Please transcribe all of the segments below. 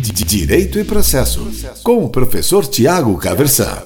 Direito e Processo, com o professor Tiago Caversan.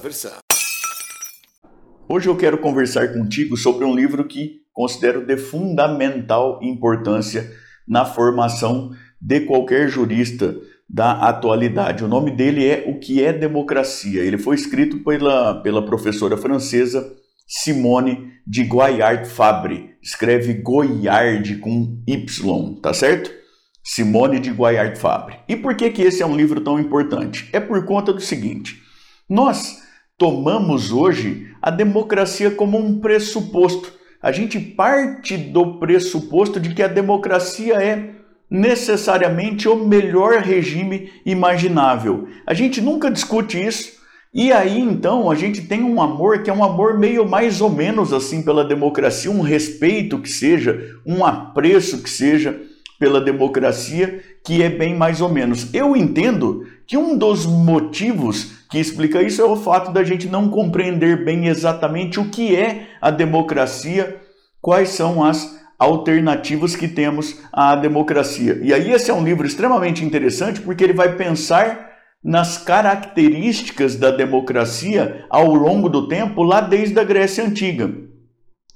Hoje eu quero conversar contigo sobre um livro que considero de fundamental importância na formação de qualquer jurista da atualidade. O nome dele é O que é Democracia. Ele foi escrito pela, pela professora francesa Simone de Goyard Fabre. Escreve Goyard com Y, tá certo? Simone de Guayard Fabre. E por que, que esse é um livro tão importante? É por conta do seguinte: nós tomamos hoje a democracia como um pressuposto. A gente parte do pressuposto de que a democracia é necessariamente o melhor regime imaginável. A gente nunca discute isso. E aí então a gente tem um amor que é um amor meio mais ou menos assim pela democracia, um respeito que seja, um apreço que seja pela democracia, que é bem mais ou menos. Eu entendo que um dos motivos que explica isso é o fato da gente não compreender bem exatamente o que é a democracia, quais são as alternativas que temos à democracia. E aí esse é um livro extremamente interessante porque ele vai pensar nas características da democracia ao longo do tempo, lá desde a Grécia Antiga.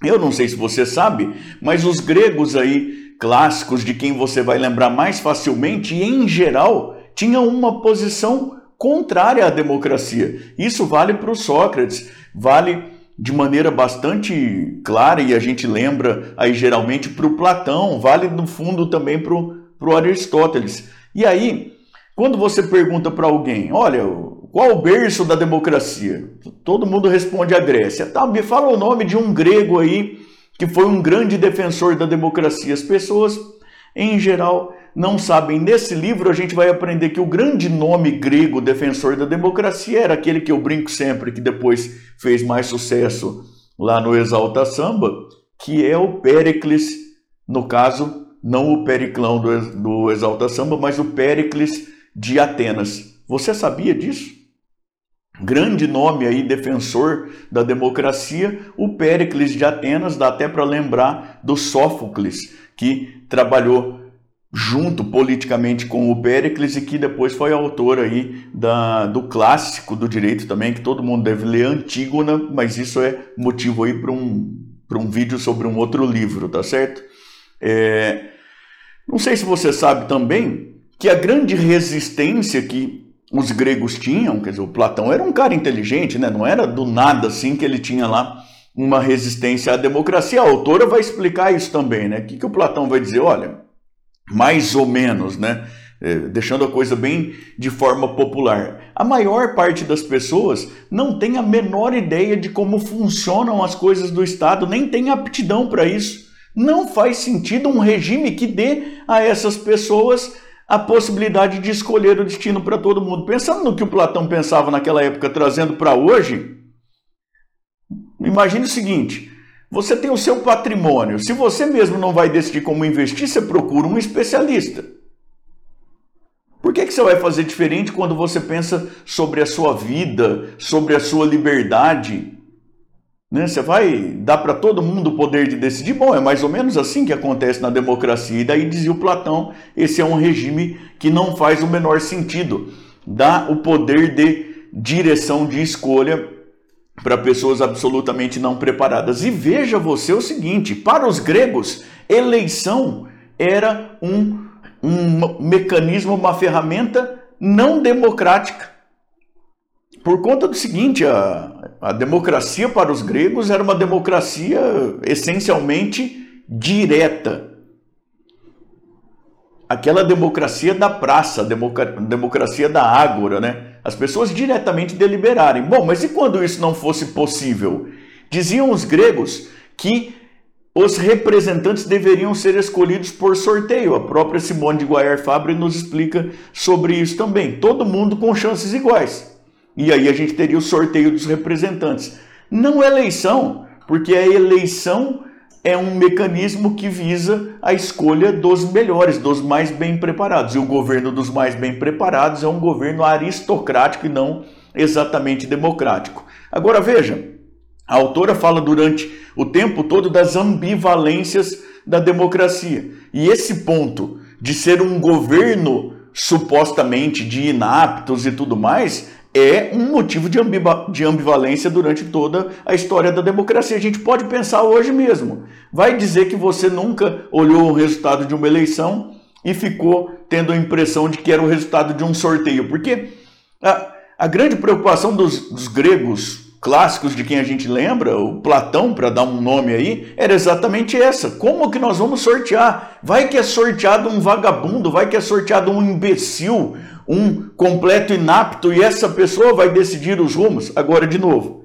Eu não sei se você sabe, mas os gregos aí clássicos de quem você vai lembrar mais facilmente, e em geral, tinham uma posição contrária à democracia. Isso vale para o Sócrates, vale de maneira bastante clara, e a gente lembra aí geralmente para o Platão, vale no fundo também para o Aristóteles. E aí, quando você pergunta para alguém, olha, qual o berço da democracia? Todo mundo responde a Grécia. Tá, me fala o nome de um grego aí que foi um grande defensor da democracia. As pessoas, em geral, não sabem. Nesse livro, a gente vai aprender que o grande nome grego defensor da democracia era aquele que eu brinco sempre, que depois fez mais sucesso lá no Exalta Samba, que é o Péricles, no caso, não o Periclão do, Exalta Samba, mas o Péricles de Atenas. Você sabia disso? Grande nome aí defensor da democracia, o Péricles de Atenas, dá até para lembrar do Sófocles, que trabalhou junto politicamente com o Péricles e que depois foi autor aí da, do clássico do direito também, que todo mundo deve ler, Antígona, mas isso é motivo aí para um, um vídeo sobre um outro livro, tá certo? É, não sei se você sabe também que a grande resistência que os gregos tinham, quer dizer, o Platão era um cara inteligente, né? não era do nada assim que ele tinha lá uma resistência à democracia. A autora vai explicar isso também, né? O que, que o Platão vai dizer? Olha, mais ou menos, né? É, deixando a coisa bem de forma popular. A maior parte das pessoas não tem a menor ideia de como funcionam as coisas do Estado, nem tem aptidão para isso. Não faz sentido um regime que dê a essas pessoas a possibilidade de escolher o destino para todo mundo. Pensando no que o Platão pensava naquela época, trazendo para hoje, imagine o seguinte: você tem o seu patrimônio. Se você mesmo não vai decidir como investir, você procura um especialista. Por que, que você vai fazer diferente quando você pensa sobre a sua vida, sobre a sua liberdade? Né? Você vai dar para todo mundo o poder de decidir? Bom, é mais ou menos assim que acontece na democracia. E daí dizia o Platão: esse é um regime que não faz o menor sentido. Dá o poder de direção de escolha para pessoas absolutamente não preparadas. E veja você o seguinte: para os gregos, eleição era um, um mecanismo, uma ferramenta não democrática. Por conta do seguinte, a, a democracia para os gregos era uma democracia essencialmente direta. Aquela democracia da praça, democracia da ágora, né? As pessoas diretamente deliberarem. Bom, mas e quando isso não fosse possível? Diziam os gregos que os representantes deveriam ser escolhidos por sorteio. A própria Simone de Guayar Fabre nos explica sobre isso também. Todo mundo com chances iguais. E aí a gente teria o sorteio dos representantes. Não eleição, porque a eleição é um mecanismo que visa a escolha dos melhores, dos mais bem preparados. E o governo dos mais bem preparados é um governo aristocrático e não exatamente democrático. Agora veja, a autora fala durante o tempo todo das ambivalências da democracia. E esse ponto de ser um governo supostamente de inaptos e tudo mais, é um motivo de, de ambivalência durante toda a história da democracia. A gente pode pensar hoje mesmo. Vai dizer que você nunca olhou o resultado de uma eleição e ficou tendo a impressão de que era o resultado de um sorteio. Porque a, a grande preocupação dos, dos gregos clássicos de quem a gente lembra, o Platão, para dar um nome aí, era exatamente essa. Como que nós vamos sortear? Vai que é sorteado um vagabundo, vai que é sorteado um imbecil, um completo inapto e essa pessoa vai decidir os rumos. Agora, de novo,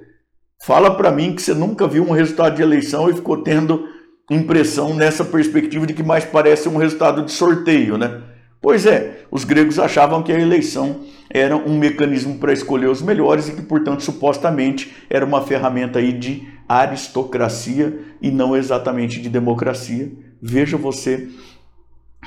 fala para mim que você nunca viu um resultado de eleição e ficou tendo impressão nessa perspectiva de que mais parece um resultado de sorteio, né? Pois é, os gregos achavam que a eleição era um mecanismo para escolher os melhores e que, portanto, supostamente era uma ferramenta aí de aristocracia e não exatamente de democracia. Veja você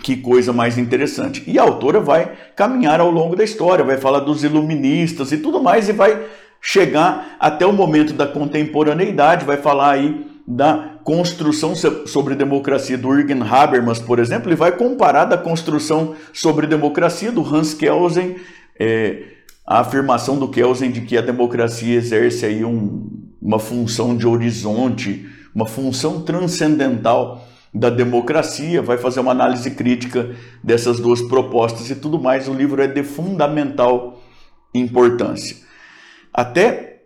que coisa mais interessante. E a autora vai caminhar ao longo da história, vai falar dos iluministas e tudo mais, e vai chegar até o momento da contemporaneidade, vai falar aí da construção sobre democracia do Jürgen Habermas, por exemplo, e vai comparar da construção sobre democracia do Hans Kelsen, é, a afirmação do Kelsen de que a democracia exerce aí um, uma função de horizonte, uma função transcendental da democracia, vai fazer uma análise crítica dessas duas propostas e tudo mais. O livro é de fundamental importância. Até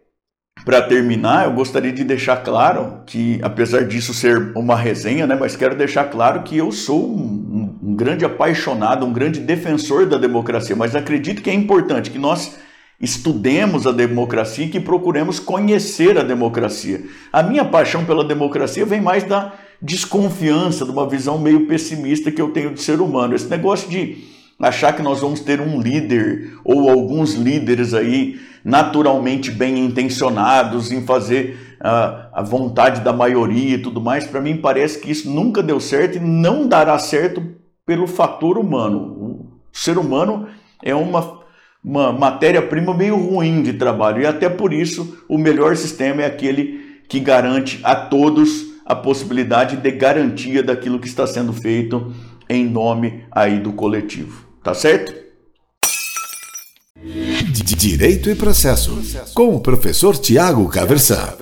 para terminar, eu gostaria de deixar claro que, apesar disso ser uma resenha, né, mas quero deixar claro que eu sou um, um grande apaixonado, um grande defensor da democracia, mas acredito que é importante que nós estudemos a democracia e que procuremos conhecer a democracia. A minha paixão pela democracia vem mais da desconfiança, de uma visão meio pessimista que eu tenho de ser humano. Esse negócio de achar que nós vamos ter um líder ou alguns líderes aí naturalmente bem intencionados em fazer uh, a vontade da maioria e tudo mais, para mim parece que isso nunca deu certo e não dará certo pelo fator humano. O ser humano é uma, uma matéria-prima meio ruim de trabalho e até por isso o melhor sistema é aquele que garante a todos a possibilidade de garantia daquilo que está sendo feito em nome aí do coletivo. Tá certo? Direito e processo, com o professor Tiago Caversan.